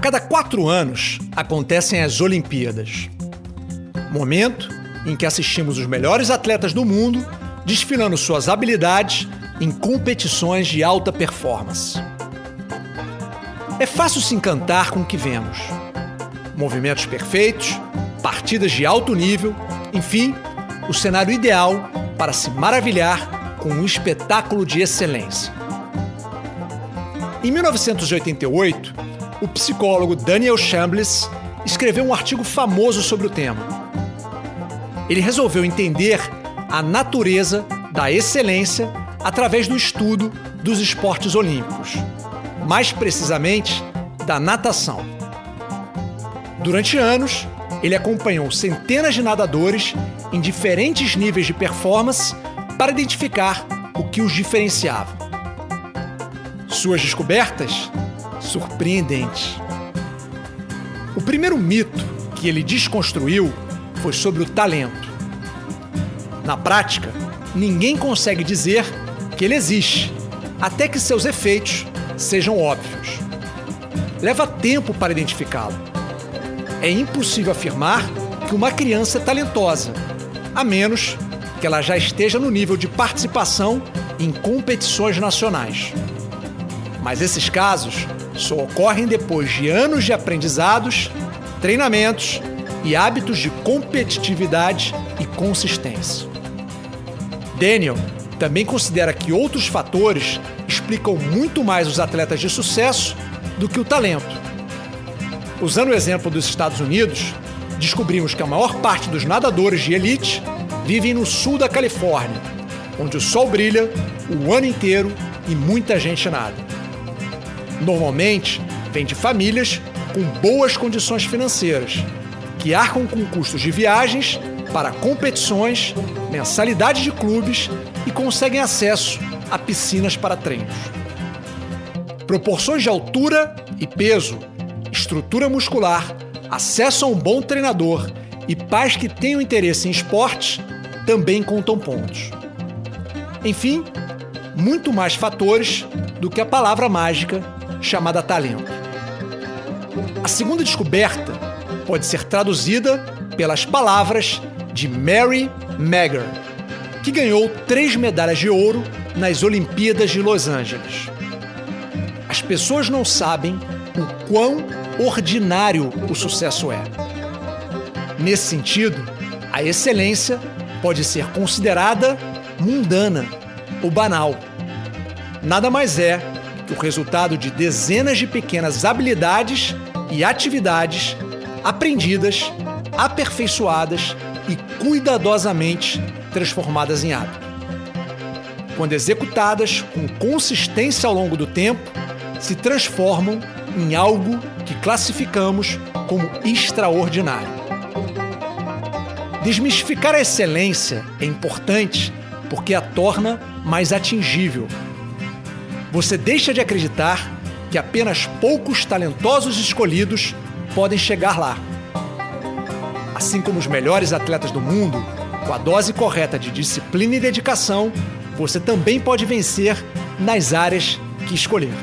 cada quatro anos acontecem as Olimpíadas. Momento em que assistimos os melhores atletas do mundo desfilando suas habilidades em competições de alta performance. É fácil se encantar com o que vemos. Movimentos perfeitos, partidas de alto nível, enfim, o cenário ideal para se maravilhar com um espetáculo de excelência. Em 1988, o psicólogo Daniel Chambliss escreveu um artigo famoso sobre o tema. Ele resolveu entender a natureza da excelência através do estudo dos esportes olímpicos, mais precisamente da natação. Durante anos, ele acompanhou centenas de nadadores em diferentes níveis de performance para identificar o que os diferenciava. Suas descobertas? Surpreendentes. O primeiro mito que ele desconstruiu foi sobre o talento. Na prática, ninguém consegue dizer que ele existe, até que seus efeitos sejam óbvios. Leva tempo para identificá-lo. É impossível afirmar que uma criança é talentosa, a menos que ela já esteja no nível de participação em competições nacionais. Mas esses casos só ocorrem depois de anos de aprendizados, treinamentos e hábitos de competitividade e consistência. Daniel também considera que outros fatores explicam muito mais os atletas de sucesso do que o talento. Usando o exemplo dos Estados Unidos, descobrimos que a maior parte dos nadadores de elite vivem no sul da Califórnia, onde o sol brilha o ano inteiro e muita gente nada. Normalmente, vem de famílias com boas condições financeiras, que arcam com custos de viagens para competições, mensalidade de clubes e conseguem acesso a piscinas para treinos. Proporções de altura e peso, estrutura muscular, acesso a um bom treinador e pais que tenham interesse em esportes também contam pontos. Enfim, muito mais fatores do que a palavra mágica chamada talento. A segunda descoberta pode ser traduzida pelas palavras de Mary Magger, que ganhou três medalhas de ouro nas Olimpíadas de Los Angeles. As pessoas não sabem o quão ordinário o sucesso é. Nesse sentido, a excelência pode ser considerada mundana ou banal. Nada mais é que o resultado de dezenas de pequenas habilidades e atividades aprendidas, aperfeiçoadas e cuidadosamente transformadas em hábito. Quando executadas com consistência ao longo do tempo, se transformam em algo que classificamos como extraordinário. Desmistificar a excelência é importante porque a torna mais atingível. Você deixa de acreditar que apenas poucos talentosos escolhidos podem chegar lá Assim como os melhores atletas do mundo, com a dose correta de disciplina e dedicação, você também pode vencer nas áreas que escolher.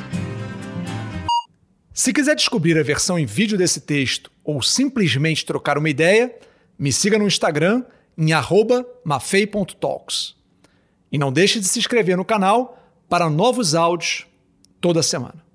Se quiser descobrir a versão em vídeo desse texto ou simplesmente trocar uma ideia, me siga no Instagram em mafei.talks. E não deixe de se inscrever no canal para novos áudios toda semana.